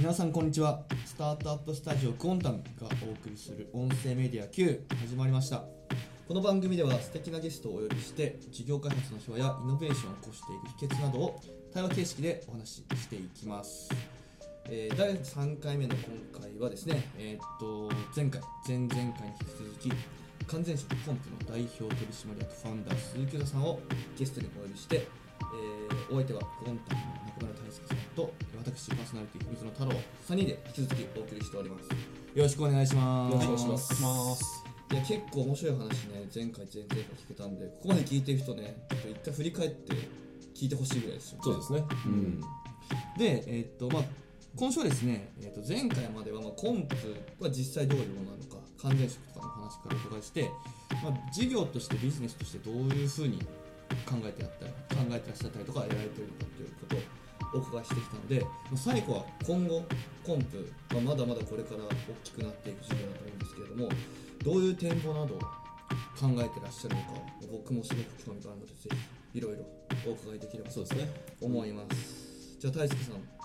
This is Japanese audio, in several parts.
皆さんこんにちは。スタートアップスタジオクオンタムがお送りする音声メディア Q 始まりました。この番組では素敵なゲストをお呼びして事業開発の秘話やイノベーションを起こしていく秘訣などを対話形式でお話ししていきます。えー第3回目の今回はですね、えーっと前回前々回に引き続き完全食 COMP の代表取締役ファウンダー鈴木優太さんをゲストにお呼びして、えーお相手はクオンタムの中村大輔さんと私パーソナリティ水野太郎3人で引き続きお送りしておりますよろしくお願いしますよろしくお願いしますいや結構面白い話ね前回前々回聞けたんでここまで聞いてる人ねちょっと一回振り返って聞いてほしいぐらいですよ、そうですね。うん。で、えーっとまあ、今週はですね、えーっと前回までは、まあ、コンプは実際どういうものなのか完全食とかの話からお伺いして、まあ、事業としてビジネスとしてどういうふうに考えてやったり考えてらっしゃったりとかやられてるのかということをお伺いしてきたので、まあ、最後は今後コンプ、まあ、まだまだこれから大きくなっていく事業だと思うんですけれどもどういう展望などを考えてらっしゃるのか僕もすごく興味があるのでぜひいろいろお伺いできればそうですね。と思います、じゃあ大輔さん。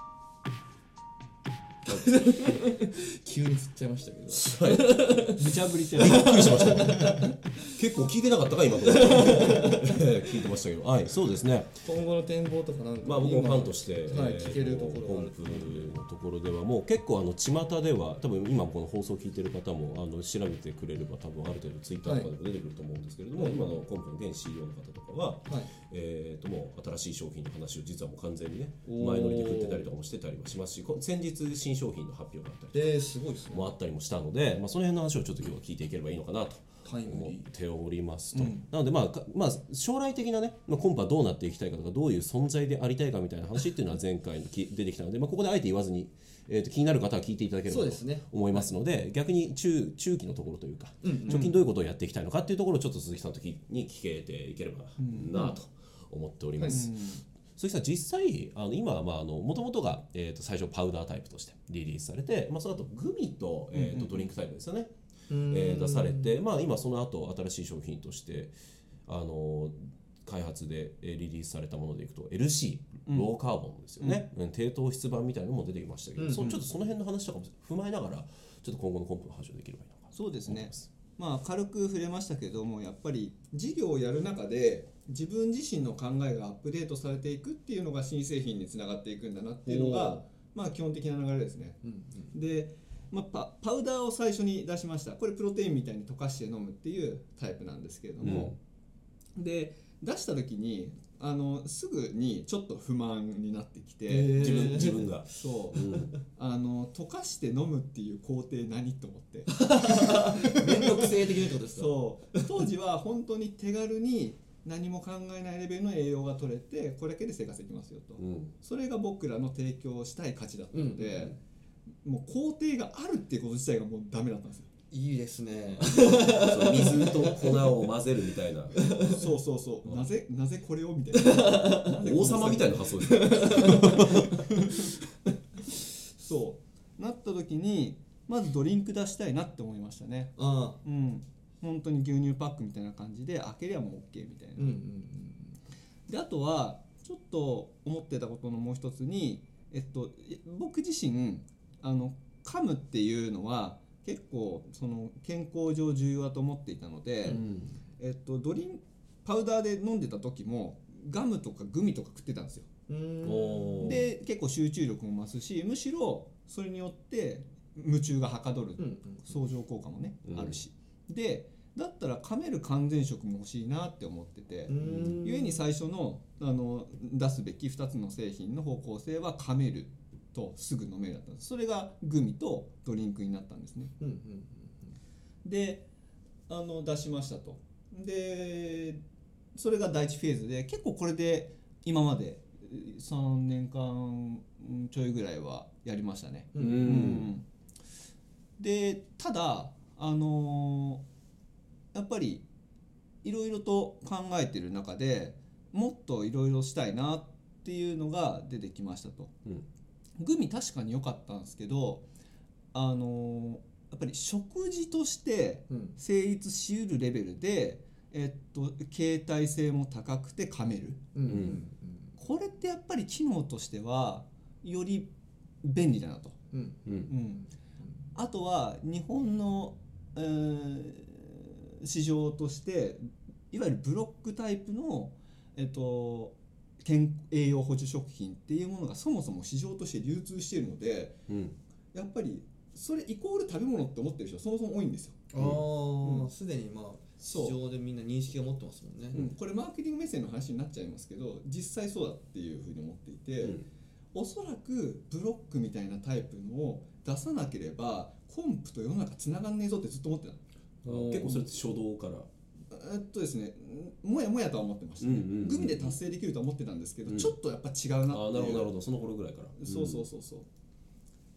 急に振っちゃいましたけど。無茶ぶりってびっくりしました。結構聞いてなかったか今 聞いてましたけど。はい、そうですね。今後の展望とかなんかまあ僕もファンとして、はいえー聞けるところコンプのところではもう結構あの巷では多分今この放送を聞いてる方もあの調べてくれれば多分ある程度ツイッターとかでも出てくると思うんですけれども、今のコンプの現 CEO の方とかは、はい。えー、ともう新しい商品の話を実はもう完全にね前乗りで振ってたりとかもしてたりもしますしこ先日新商品の発表があったりとかえー、すごいですね。もあったりもしたので、まあ、その辺の話をちょっと今日は聞いていければいいのかなと思っておりますと、うん。なので、まあかまあ、将来的なね、まあ、コンパはどうなっていきたいかとかどういう存在でありたいかみたいな話っていうのは前回にき出てきたので、まあ、ここであえて言わずに、えー、と気になる方は聞いていただければと思いますので逆に中中期のところというか、うんうん。直近どういうことをやっていきたいのかっていうところをちょっと鈴木さんときに聞けていければなと思っております。鈴木さん実際あの今はまああの元々が、えー、と最初パウダータイプとしてリリースされて、まあ、その後グミと,、えー、とドリンクタイプですよね、えー出されて、まあ、今その後新しい商品としてあの開発でえーリリースされたものでいくと LC ローカーボンですよね、うん。低糖質版みたいなのも出てきましたけど、うん。うんそのちょっとその辺の話とかも踏まえながらちょっと今後のコンプの話をできればいいのかなそうですね。まあ軽く触れましたけどもやっぱり事業をやる中で自分自身の考えがアップデートされていくっていうのが新製品につながっていくんだなっていうのがまあ基本的な流れですね。うん。で、まあ、パパウダーを最初に出しました。これプロテインみたいに溶かして飲むっていうタイプなんですけれども、で出した時にあのすぐにちょっと不満になってきて、へー。自分自分が、そう。うん。あの溶かして飲むっていう工程何と思って？面倒くせえ的なってことですか？そう。当時は本当に手軽に何も考えないレベルの栄養が取れてこれだけで生活できますよと、うん。それが僕らの提供したい価値だったので、うんもう工程があるっていうこと自体がもうダメだったんですよ。いいですね。そう水と粉を混ぜるみたいな。そうそうそう。なぜなぜこれをみたいな。王様みたいな発想で。すね。そう。なった時にまずドリンク出したいなって思いましたね。ああ。うん。本当に牛乳パックみたいな感じで開けりゃもう OK みたいな、うんうんであとはちょっと思ってたことのもう一つに、えっと、い僕自身あの噛むっていうのは結構その健康上重要だと思っていたので、うん。えっと、ドリンパウダーで飲んでた時もガムとかグミとか食ってたんですよ。で結構集中力も増すしむしろそれによって夢中がはかどる。相乗効果もね、うん。あるし。でだったら噛める完全食も欲しいなって思ってて、うん。ゆえに最初のあの出すべき2つの製品の方向性は噛めるとすぐ飲めるだったんです。それがグミとドリンクになったんですね。うんうんであの出しましたと。でそれが第一フェーズで結構これで今まで3年間ちょいぐらいはやりましたね。ううん。うん。でただあのやっぱりいろいろと考えてる中でもっといろいろしたいなっていうのが出てきましたと。うんグミ確かに良かったんですけどあのやっぱり食事としてうん。成立しうるレベルで、えっと、携帯性も高くて噛める。うん。うん。これってやっぱり機能としてはより便利だなと。うん。うん。うん、あとは日本の、えー市場としていわゆるブロックタイプの、えっと、健栄養補助食品っていうものがそもそも市場として流通しているのでうん。やっぱりそれイコール食べ物って思ってる人はそもそも多いんですよ。ああうん。すでにまあ市場でみんな認識が持ってますもんね。うん。これマーケティング目線の話になっちゃいますけど実際そうだっていうふうに思っていて、うん。おそらくブロックみたいなタイプのを出さなければコンプと世の中つながんねえぞってずっと思ってたの。結構それって初動からえっとですねんもやもやとは思ってましたね、うんうんうんグミで達成できるとは思ってたんですけど、うん。ちょっとやっぱ違うなってなるほどなるほどその頃ぐらいから。そうそうそうそう、っ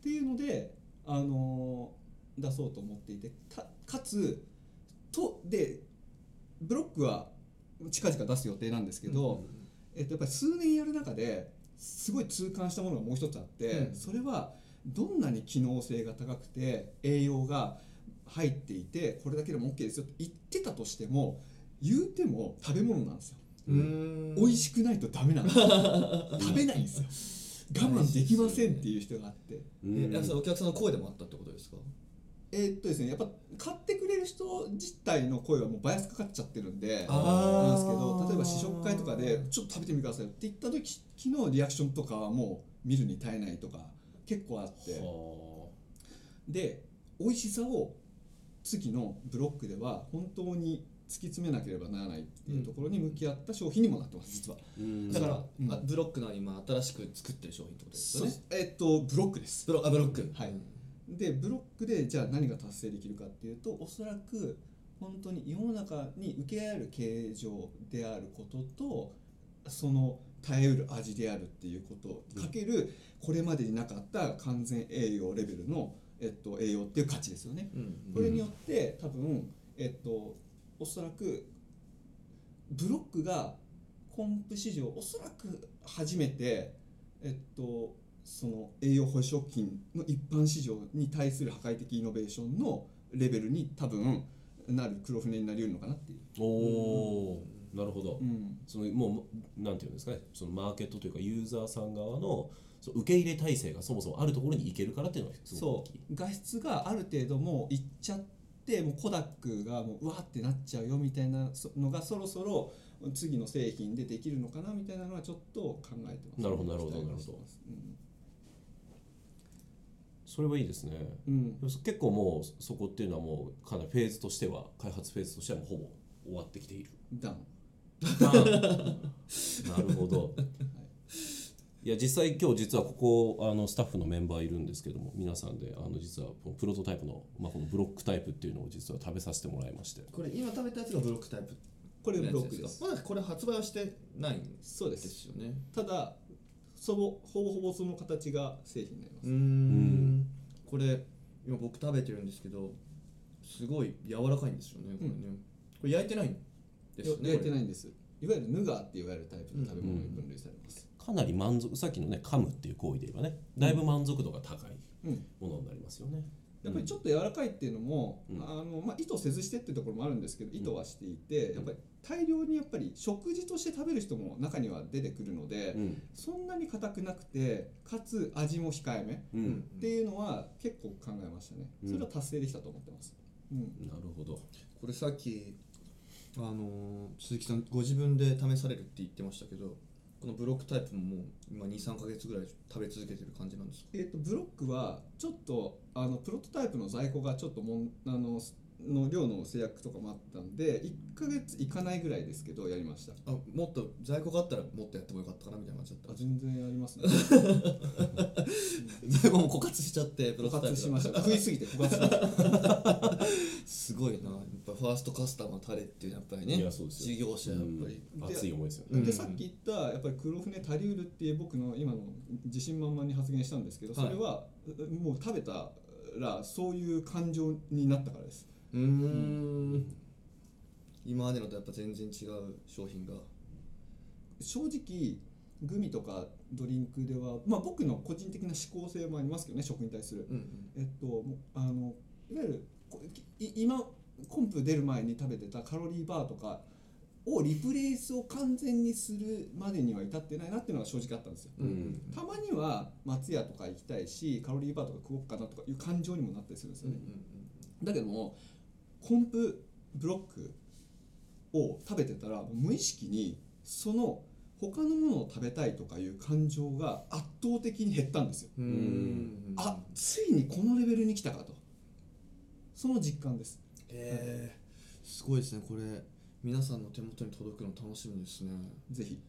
ていうので、あのー出そうと思っていてたかつとでブロックは近々出す予定なんですけど、えっと、やっぱり数年やる中ですごい痛感したものがもう一つあって、うん。それはどんなに機能性が高くて栄養が入っていてこれだけでも OK ですよって言ってたとしても言うても食べ物なんですよ。美味しくないとダメなんですよ。食べないんですよ。我慢できませんっていう人があって。うん。えお客さんの声でもあったってことですか？えーっとですねやっぱ買ってくれる人自体の声はもうバイアスかかっちゃってるんでなんですけど例えば試食会とかでちょっと食べてみてくださいよって言った時昨日リアクションとかはもう見るに耐えないとか結構あって。はで美味しさを次のブロックでは本当に突き詰めなければならないっていうところに向き合った商品にもなってます実は。あうん。だから、うん。あブロックの今新しく作ってる商品ってことですよね？えーっとブロックです。ブロあブロック。はい。でブロックでじゃあ何が達成できるかっていうとおそらく本当に世の中に受け合える形状であることとその耐えうる味であるっていうことうんかけるこれまでになかった完全栄養レベルの、えっと、栄養っていう価値ですよね。うん。これによって多分、えっと、おそらくブロックがコンプ市場おそらく初めて、えっと、その栄養補食品の一般市場に対する破壊的イノベーションのレベルに多分なる黒船になり得るのかなっていう。おおなるほど。うん。そのもうなんていうんですかね。そのマーケットというかユーザーさん側のその受け入れ体制がそもそもあるところに行けるからっていうのがすごくそ大きい。う画質がある程度もういっちゃってもうコダックがもううわーってなっちゃうよみたいなそのがそろそろ次の製品でできるのかなみたいなのはちょっと考えてますなるほどなるほど期待はしてますそれはいいですね。うんうん結構もうそこっていうのはもうかなりフェーズとしては開発フェーズとしてはもうほぼ終わってきている。ダウン なるほど。いや実際今日実はここあのスタッフのメンバーいるんですけども皆さんであの実はこのプロトタイプの、まあ、このブロックタイプっていうのを実は食べさせてもらいまして。これ今食べたやつがブロックタイプこれブロックです。か？まだこれ発売はしてないんでそうです。すよね。ただそぼほぼほぼその形が製品になります、うーん。これ今僕食べてるんですけどすごい柔らかいんですよねこれね、これ焼いてないんですよね焼いてないいんです。いわゆるヌガーって言われるタイプの食べ物に分類されます、かなり満足さっきのね噛むっていう行為で言えばねだいぶ満足度が高いうん。ものになりますよね。やっぱりちょっと柔らかいっていうのも、うん。あのまあ、意図せずしてっていうところもあるんですけど意図はしていて、やっぱり大量にやっぱり食事として食べる人も中には出てくるので、うん。そんなに硬くなくてかつ味も控えめっていうのは結構考えましたね、うん。それは達成できたと思ってます、うん。なるほど。これさっきあのー鈴木さんご自分で試されるって言ってましたけどこのブロックタイプももう今23か月ぐらい食べ続けてる感じなんですか？えー、とブロックはちょっとあのプロトタイプの在庫がちょっともんあのの量の制約とかもあったんで1ヶ月いかないぐらいですけどやりました。あもっと在庫があったらもっとやってもよかったかなみたいな感じだっあ全然ありますね。た在庫も枯渇しちゃってプロト枯タイプ渇しました。食いすぎて枯渇しました すごいな。やっぱファーストカスタマータレっていうやっぱりね。いやそうですよ。事業者やっぱり、うん。熱い思いですよね。うん。でさっき言ったやっぱり黒船足りうるっていう僕の今の自信満々に発言したんですけど、はい。それはうもう食べたらそういう感情になったからです。うーん。今までのとやっぱ全然違う商品が。正直グミとかドリンクでは、まあ、僕の個人的な思考性もありますけどね食に対する、うんえっともうあのいわゆる今コンプ出る前に食べてたカロリーバーとかをリプレイスを完全にするまでには至ってないなっていうのが正直あったんですよ。うんたまには松屋とか行きたいしカロリーバーとか食おうかなとかいう感情にもなったりするんですよね。だけどもコンプブロックを食べてたら無意識にその他のものを食べたいとかいう感情が圧倒的に減ったんですよ。うんうんあついにこのレベルに来たかとその実感です。へえすごいですね。これ皆さんの手元に届くの楽しみですね。ぜひ。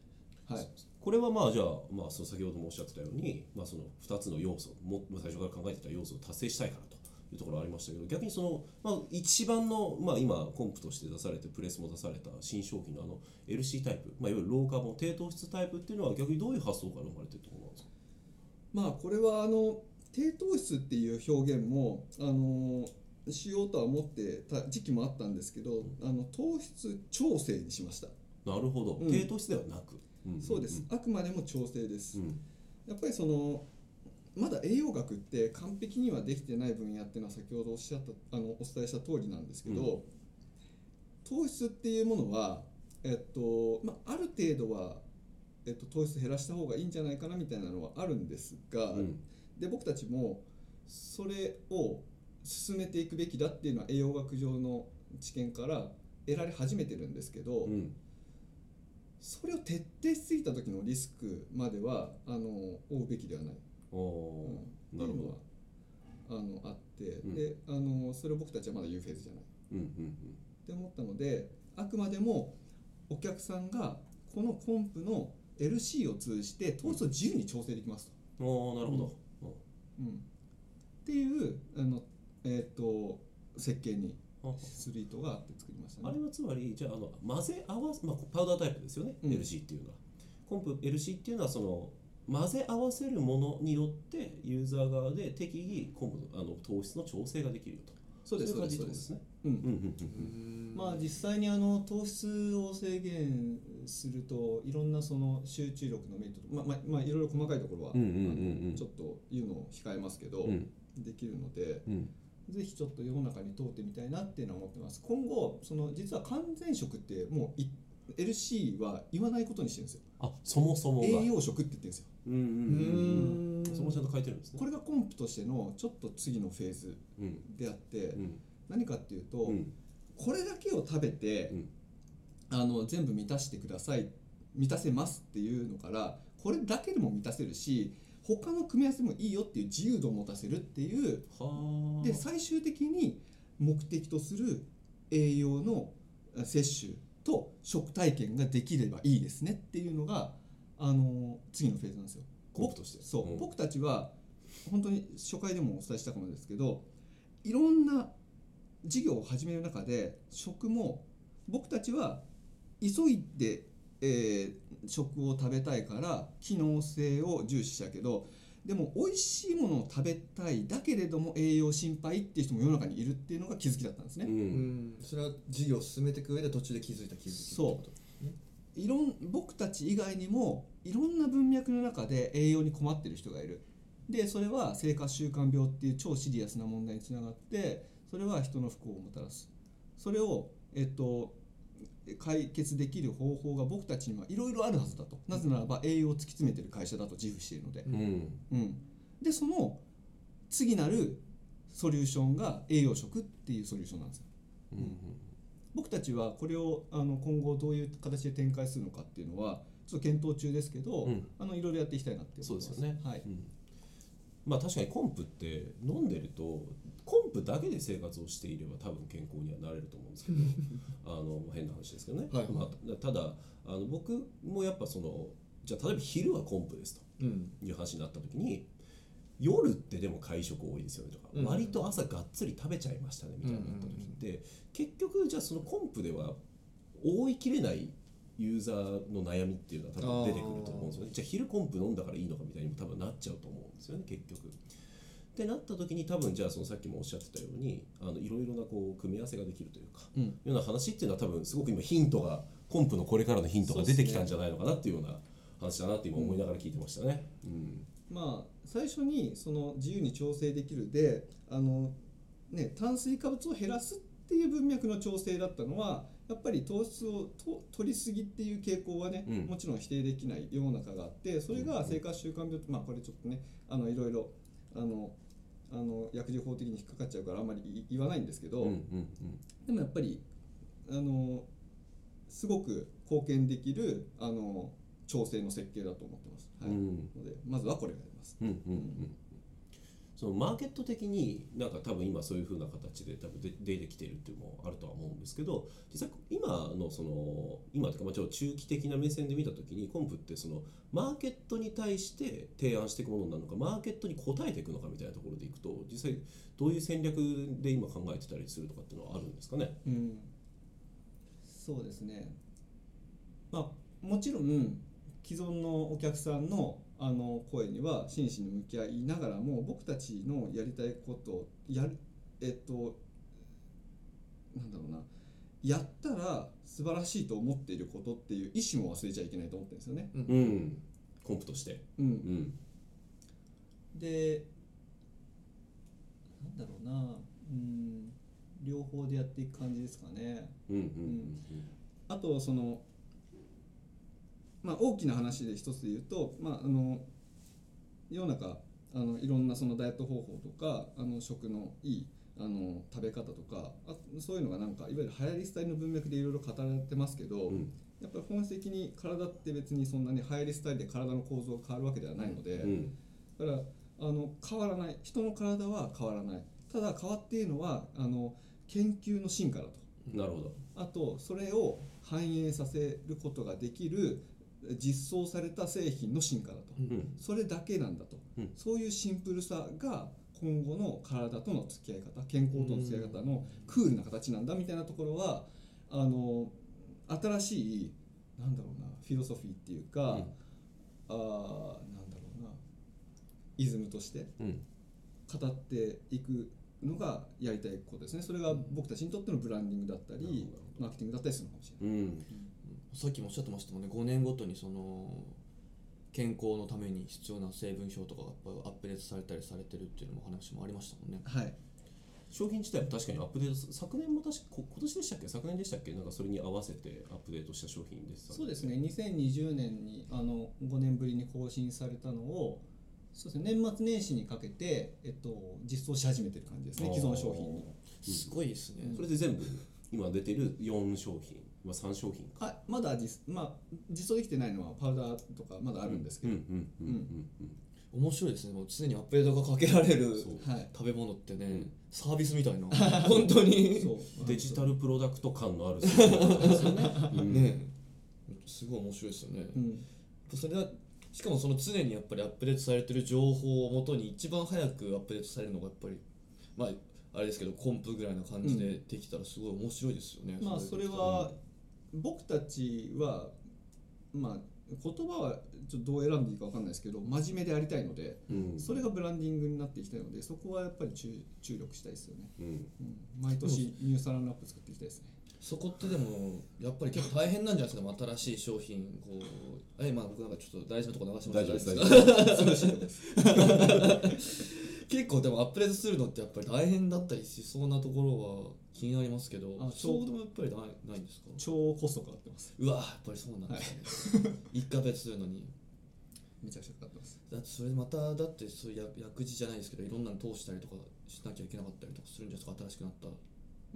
はい。これはまあじゃあ、まあ、その先ほどもおっしゃってたように、まあ、その2つの要素もまあ最初から考えてた要素を達成したいからというところありましたけど逆にその、まあ、一番の、まあ、今コンプとして出されてプレスも出された新商品のあの LC タイプ、まあ、いわゆるローカーボン低糖質タイプっていうのは逆にどういう発想から生まれてるところなんですか？まあこれはあの低糖質っていう表現もあのしようとは思ってた時期もあったんですけどあの糖質調整にしました、なるほど、うん。低糖質ではなく、んん。んそうです。あくまでも調整です、うん。やっぱりそのまだ栄養学って完璧にはできてない分野っていうのは先ほどおっしゃったあのお伝えした通りなんですけど、うん。糖質っていうものは、えっとまあ、ある程度は、えっと、糖質減らした方がいいんじゃないかなみたいなのはあるんですが、うん。で僕たちもそれを進めていくべきだっていうのは栄養学上の知見から得られ始めてるんですけど、うん。それを徹底しすぎた時のリスクまではあの負うべきではない。おうん。ーなるほど。っていうのはあのあって、うん。であのそれを僕たちはまだ言うフェーズじゃない。っうんうん。て思ったのであくまでもお客さんがこのコンプの LC を通じて糖質を自由に調整できますと、うんなるほど、うん。っていうあの、えー、と設計にあ。する意図があって作りましたね。あれはつまりじゃああの混ぜ合わせ、まあ、パウダータイプですよね、うん。LC っていうのは。コンプ LC っていうのはその混ぜ合わせるものによってユーザー側で適宜コンプのあの糖質の調整ができるよと。そうですい感じそうですってことですね。うんうんうんうん。まあ実際にあの糖質を制限するといろんなその集中力のメリットとまあまあまあいろいろ細かいところは、うんうんうんうん。あのちょっと言うのを控えますけど、うん。できるのでうんぜひちょっと世の中に通ってみたいなっていうのは思ってます。今後その実は完全食ってもうい LC は言わないことにしてるんですよ。あそもそもが。栄養食って言ってるんですよ。うんうんうんうーん。そこちゃんと書いてるんですね。これがコンプとしてのちょっと次のフェーズうん。であって、うん。何かっていうと、うん。これだけを食べて、うん。あの全部満たしてください満たせますっていうのからこれだけでも満たせるし他の組み合わせもいいよっていう自由度を持たせるっていう。はあ。で最終的に目的とする栄養の摂取と食体験ができればいいですねっていうのがあの次のフェーズなんですよ。コンプとして。そう、うん。僕たちは本当に初回でもお伝えしたかもですけどいろんな事業を始める中で食も僕たちは急いで、えー食を食べたいから機能性を重視したけどでも美味しいものを食べたいだけれども栄養心配っていう人も世の中にいるっていうのが気づきだったんですね。ううん。んそれは事業を進めていく上で途中で気づいた気づきそう。いろん僕たち以外にもいろんな文脈の中で栄養に困ってる人がいる。でそれは生活習慣病っていう超シリアスな問題につながってそれは人の不幸をもたらす。それをえっと解決できる方法が僕たちにはいろいろあるはずだと。なぜならば栄養を突き詰めてる会社だと自負しているので、うん。うん、でその次なるソリューションが栄養食っていうソリューションなんですよ。うん僕たちはこれをあの今後どういう形で展開するのかっていうのはちょっと検討中ですけど、うん。あのいろいろやっていきたいなって思います。そうですよね。はい、うん。まあ確かにコンプって飲んでるとコンプだけで生活をしていれば多分健康にはなれると思うんですけど あの変な話ですけどね、はい。まあ、ただあの僕もやっぱそのじゃあ例えば昼はコンプですうん。という話になった時に夜ってでも会食多いですよねとか、うん。割と朝がっつり食べちゃいましたねみたいになった時って、結局じゃあそのコンプでは覆いきれないユーザーの悩みっていうのは多分出てくると思うんですよね。じゃあ昼コンプ飲んだからいいのかみたいにも多分なっちゃうと思うんですよね結局。ってなった時に多分じゃあそのさっきもおっしゃってたようにあのいろいろなこう組み合わせができるというか、うん。ような話っていうのは多分すごく今ヒントがコンプのこれからのヒントが出てきたんじゃないのかなっていうような話だなって今思いながら聞いてましたね。うん。まあ最初にその自由に調整できるであの、ね、炭水化物を減らすっていう文脈の調整だったのはやっぱり糖質をと取りすぎっていう傾向はね、うん。もちろん否定できない世の中があってそれが生活習慣病まあこれちょっとねあのいろいろあのあの薬事法的に引っかかっちゃうからあんまり言言わないんですけど、でもやっぱりあのすごく貢献できるあの調整の設計だと思ってます。はいうんのでまずはこれがあります。うんうんうんそのマーケット的になんか多分今そういう風な形で多分出てきてるっていうのもあるとは思うんですけど実際今のその今というかまあちょっと中期的な目線で見た時にコンプってそのマーケットに対して提案していくものなのかマーケットに応えていくのかみたいなところでいくと実際どういう戦略で今考えてたりするとかっていうのはあるんですかね？うん、そうですね。まあもちろん既存のお客さんのあの声には真摯に向き合いながらも僕たちのやりたいことをやるえっとなんだろうなやったら素晴らしいと思っていることっていう意思も忘れちゃいけないと思ってるんですよね。うん。コンプとして。う、うん。んでなんだろうなうん両方でやっていく感じですかね。うん。うん。あとその、まあ、大きな話で一つで言うと、まあ、あの世の中あのいろんなそのダイエット方法とかあの食のいいあの食べ方とかあそういうのがなんかいわゆる流行りスタイルの文脈でいろいろ語られてますけど、うん。やっぱり本質的に体って別にそんなに流行りスタイルで体の構造が変わるわけではないので、うん。だからあの変わらない。人の体は変わらない。ただ変わっているのはあの研究の進化だと。なるほど。あとそれを反映させることができる実装された製品の進化だと、うん。それだけなんだと、うん。そういうシンプルさが今後の体との付き合い方健康との付き合い方のクールな形なんだみたいなところはあの新しいなんだろうなフィロソフィーっていうか、うん。あーなんだろうなイズムとしてうん。語っていくのがやりたいことですね。それが僕たちにとってのブランディングだったりマーケティングだったりするのかもしれない。うんさっきもおっしゃってましたもんね。5年ごとにその健康のために必要な成分表とかがやっぱアップデートされたりされてるっていうのも話もありましたもんね。はい。商品自体も確かにアップデート昨年も確かこ今年でしたっけ？昨年でしたっけ？なんかそれに合わせてアップデートした商品でしたそうですね。2020年にあの5年ぶりに更新されたのをそうですね。年末年始にかけて、えっと、実装し始めてる感じですね。既存商品に。すごいですね、それで全部今出てる4商品、まあ、3商品か。あまだ実,、まあ、実装できてないのはパウダーとかまだあるんですけど、うんうんうんうん面白いですね。もう常にアップデートがかけられるそう。はい。食べ物ってね、うん。サービスみたいな。本当に。デジタルプロダクト感のあるですよね。うんね。すごい面白いですよね、うん。それはしかもその常にやっぱりアップデートされてる情報をもとに一番早くアップデートされるのがやっぱりまああれですけどコンプぐらいな感じでできたらすごい面白いですよね、まあそれは僕たちはまあ言葉はちょっとどう選んでいいか分かんないですけど真面目でありたいのでうん。それがブランディングになっていきたいのでそこはやっぱり注注力したいですよね、うん。うん、毎年ニュースランナップ作っていきたいですね。そこってでもやっぱり結構大変なんじゃないですか新しい商品こうえまあ僕なんかちょっと大事なとこ流しました大丈夫です。大大丈夫です。結構でもアップデートするのってやっぱり大変だったりしそうなところは気になりますけどあそうでもやっぱりないないんですか？超コストかかってます。うわやっぱりそうなんですね、一ヶ月するのに。めちゃくちゃかかってます。だってそれまただってそういう薬薬事じゃないですけどいろんなの通したりとかしなきゃいけなかったりとかするんじゃないですか？新しくなった。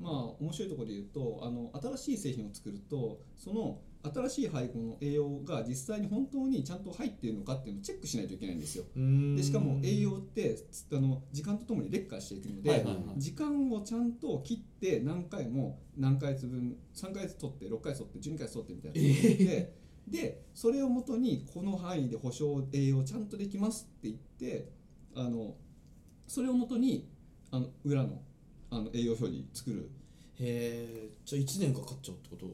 まあ面白いところで言うとあの新しい製品を作るとその新しい配合の栄養が実際に本当にちゃんと入っているのかっていうのをチェックしないといけないんですよ。でしかも栄養ってつあの時間とともに劣化していくので、はいはいはい。時間をちゃんと切って何回も何ヶ月分3ヶ月取って6ヶ月取って12ヶ月取ってみたいなででそれをもとにこの範囲で保証栄養ちゃんとできますって言ってあのそれをもとにあの裏のあの栄養表示作る。へえじゃあ1年かかっちゃうってこと？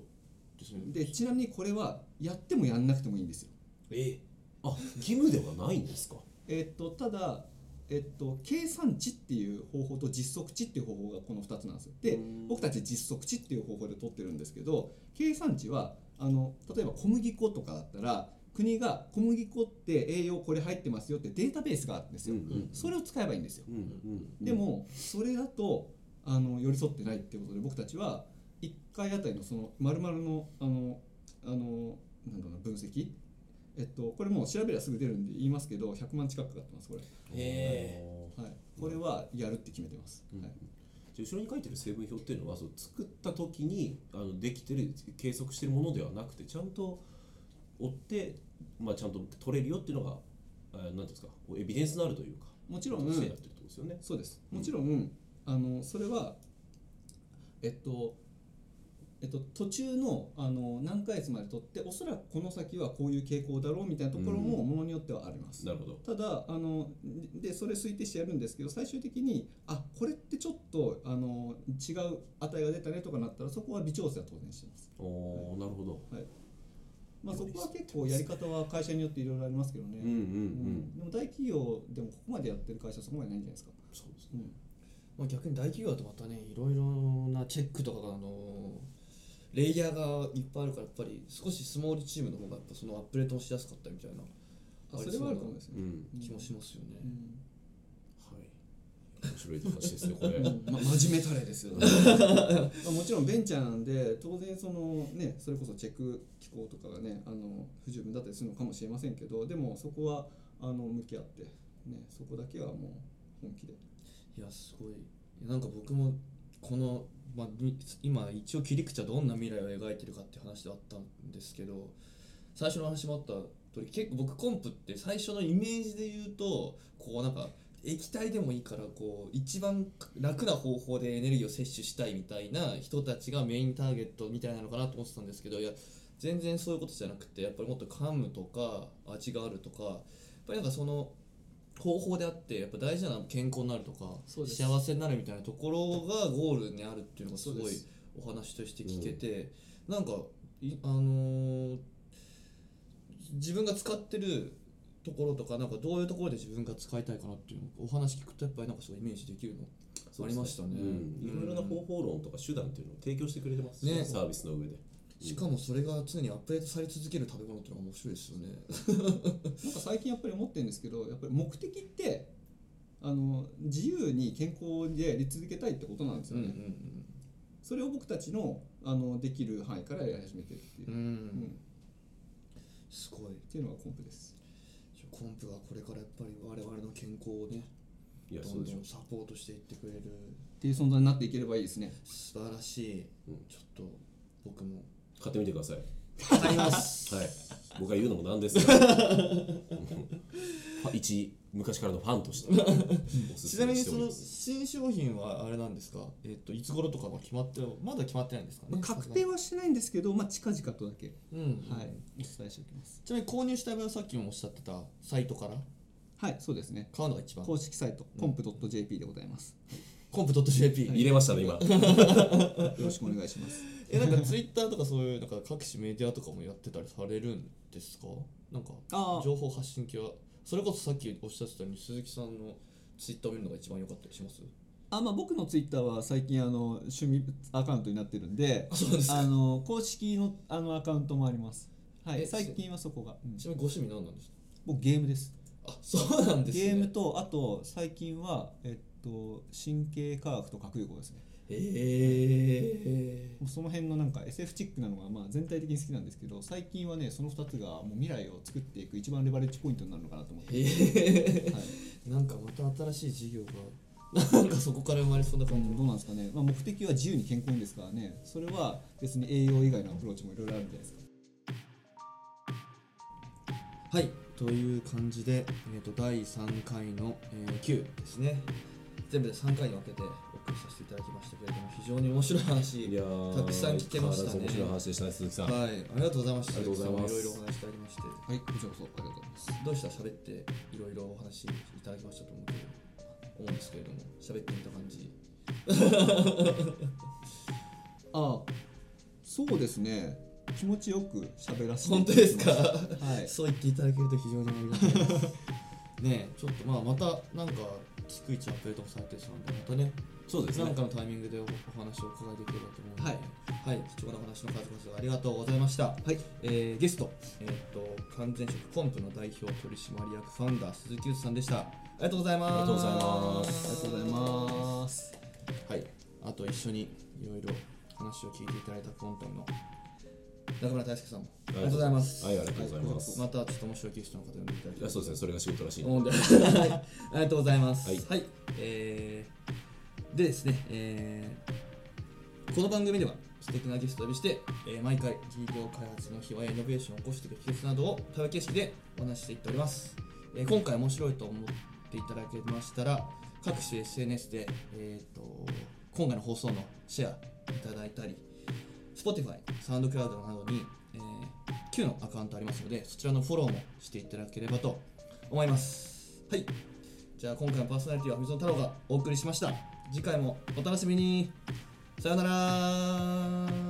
ですねでちなみにこれはやってもやんなくてもいいんですよ。えあ義務ではないんですか？えっとただえっと、計算値っていう方法と実測値っていう方法がこの2つなんですよ。でうん。僕たち実測値っていう方法で取ってるんですけど計算値はあの例えば小麦粉とかだったら国が小麦粉って栄養これ入ってますよってデータベースがあるんですよ、うんうんそれを使えばいいんですよ、うんうんでもそれだとあの寄り添ってないっていうことで僕たちは1回あたりのその丸々のあのあのなんだろうな分析？えっとこれもう調べればすぐ出るんで言いますけど100万近くかかってますこれ、へはい、これはやるって決めてます、うん。はい。じゃあ後ろに書いてる成分表っていうのはそう作った時にあのできてる計測してるものではなくてちゃんと追って、まあ、ちゃんと取れるよっていうのがあなんていうんですかエビデンスのあるというかもちろん。そうですもちろん、あのそれはえっとえっと、途中のあの何ヶ月まで取っておそらくこの先はこういう傾向だろうみたいなところもものによってはあります、なるほど。ただあのでそれ推定してやるんですけど最終的にあこれってちょっとあの違う値が出たねとかなったらそこは微調整は当然してます、おおなるほど。まあ、そこは結構やり方は会社によっていろいろありますけどね、うんうんうん。うん。でも大企業でもここまでやってる会社はそこまでないんじゃないですか、そうですね。うん。まあ、逆に大企業だとまたねいろいろなチェックとかがあのレイヤーがいっぱいあるからやっぱり少しスモールチームの方がやっぱそのアップデートもしやすかったみたいなあそれはあると思うんですよ、うん。気もしますよね、うんはい。面白い話ですねこれ。まあ、真面目たれですよね。まあもちろんベンチャーなんで当然そのねそれこそチェック機構とかがねあの不十分だったりするのかもしれませんけどでもそこはあの向き合ってねそこだけはもう本気で。いやすごい。なんか僕もこの、まあ、今一応切り口はどんな未来を描いてるかっていう話であったんですけど最初の話もあった通り結構僕コンプって最初のイメージで言うとこうなんか液体でもいいからこう一番楽な方法でエネルギーを摂取したいみたいな人たちがメインターゲットみたいなのかなと思ってたんですけどいや全然そういうことじゃなくてやっぱりもっと噛むとか味があるとかやっぱりなんかその方法であってやっぱ大事なのは健康になるとか幸せになるみたいなところがゴールにあるっていうのがすごいお話として聞けて、なんかいあのー自分が使ってるところとかなんかどういうところで自分が使いたいかなっていうのをお話聞くとやっぱりなんかすごいイメージできるのありましたね。うん。いろいろな方法論とか手段っていうのを提供してくれてますねサービスの上で。しかもそれが常にアップデートされ続ける食べ物っていうのが面白いですよね。なんか最近やっぱり思ってるんですけどやっぱり目的ってあの自由に健康でやり続けたいってことなんですよね、それを僕たちのあのできる範囲からやり始めてるっていう、うん、うん。うん、すごい。っていうのがコンプです。コンプはこれからやっぱり我々の健康をねいやどんどんサポートしていってくれる。っていう存在になっていければいいですね。素晴らしい、うん。ちょっと僕も買ってみてください。買います。はい。僕が言うのもなんですが、一昔からのファンとして。おすちなみにそのしております。新商品はあれなんですか？えっ、といつ頃とかは決まってまだ決まってないんですかね、まあ確定はしてないんですけど、まあ、近々とだけ、うん、はい、お伝えしておきます。ちなみに購入したい場合はさっきもおっしゃってたサイトから？はいそうですね。買うのが一番。公式サイト、コンプ .jp でございます。コンプ .jp、入れましたね今。よろしくお願いしますえなんかツイッターとかそういうなんか各種メディアとかもやってたりされるんですか？なんか情報発信系はそれこそさっきおっしゃってたように鈴木さんのツイッターを見るのが一番良かったりします？あまあ僕のツイッターは最近あの趣味アカウントになってるんであの公式のあのアカウントもあります。はいえ最近はそこが、うん。ちなみにご趣味何なんですか？僕ゲームです。あそうなんですね。ゲームとあと最近はえっと神経科学と核融合ですね。へえその辺のなんか SF チックなのがまあ全体的に好きなんですけど最近はねその2つがもう未来を作っていく一番レバレッジポイントになるのかなと思って、はい。なんかまた新しい事業がなんかそこから生まれそうなう感じんどうなんですかね、まあ、目的は自由に健康にですからね。それは別に栄養以外のアプローチもいろいろあるんじゃないですか。はい。という感じで、えー、と第3回の、えー、9ですね全部で3回に分けてお送りさせていただきましたけれども非常に面白い話たくさん聞けましたね面白い話でしたね鈴木さん。はい、ありがとうございました。ありがとうございますいろいろお話いただきまして、はいこちらこそありがとうございますどうした喋っていろいろお話いただきましたと思うけど思うんですけれども、喋ってみた感じ。あそうですね気持ちよく喋らせて本当ですか？はいそう言っていただけると非常にありがたいです。ねえ、ちょっとまあまたなんか逐一アップデートもされてるそうなんで、またね、そうですね。なんかのタイミングでおお話をお伺いできればと思うので、はい、はい、貴重な話の数々ありがとうございました。はい。えーゲスト、えーっと完全食コンプの代表取締役ファウンダー鈴木内さんでした。ありがとうございます。ありがとうございます。ありがとうございます。はい、あと一緒にいろいろ話を聞いていただいたコンタムの中村大輔さんも。ありがとうございます。はいありがとうございます。またちょっと面白いゲストの方呼んでいただいて。いやそうですね。それが仕事らしいんで。はい ありがとうございます。はい。えーでですね、えーこの番組では素敵なゲストをお呼びして、えー毎回事業開発の秘話やイノベーションを起こしていく秘訣などを対話形式でお話ししていっております、えー今回面白いと思っていただけましたら各種 SNS で、えー、と今回の放送のシェアいただいたり Spotify、サウンドクラウドなどに、えー、Q のアカウントありますのでそちらのフォローもしていただければと思います。はい。じゃあ今回のパーソナリティは水野太郎がお送りしました。次回もお楽しみに。さよなら。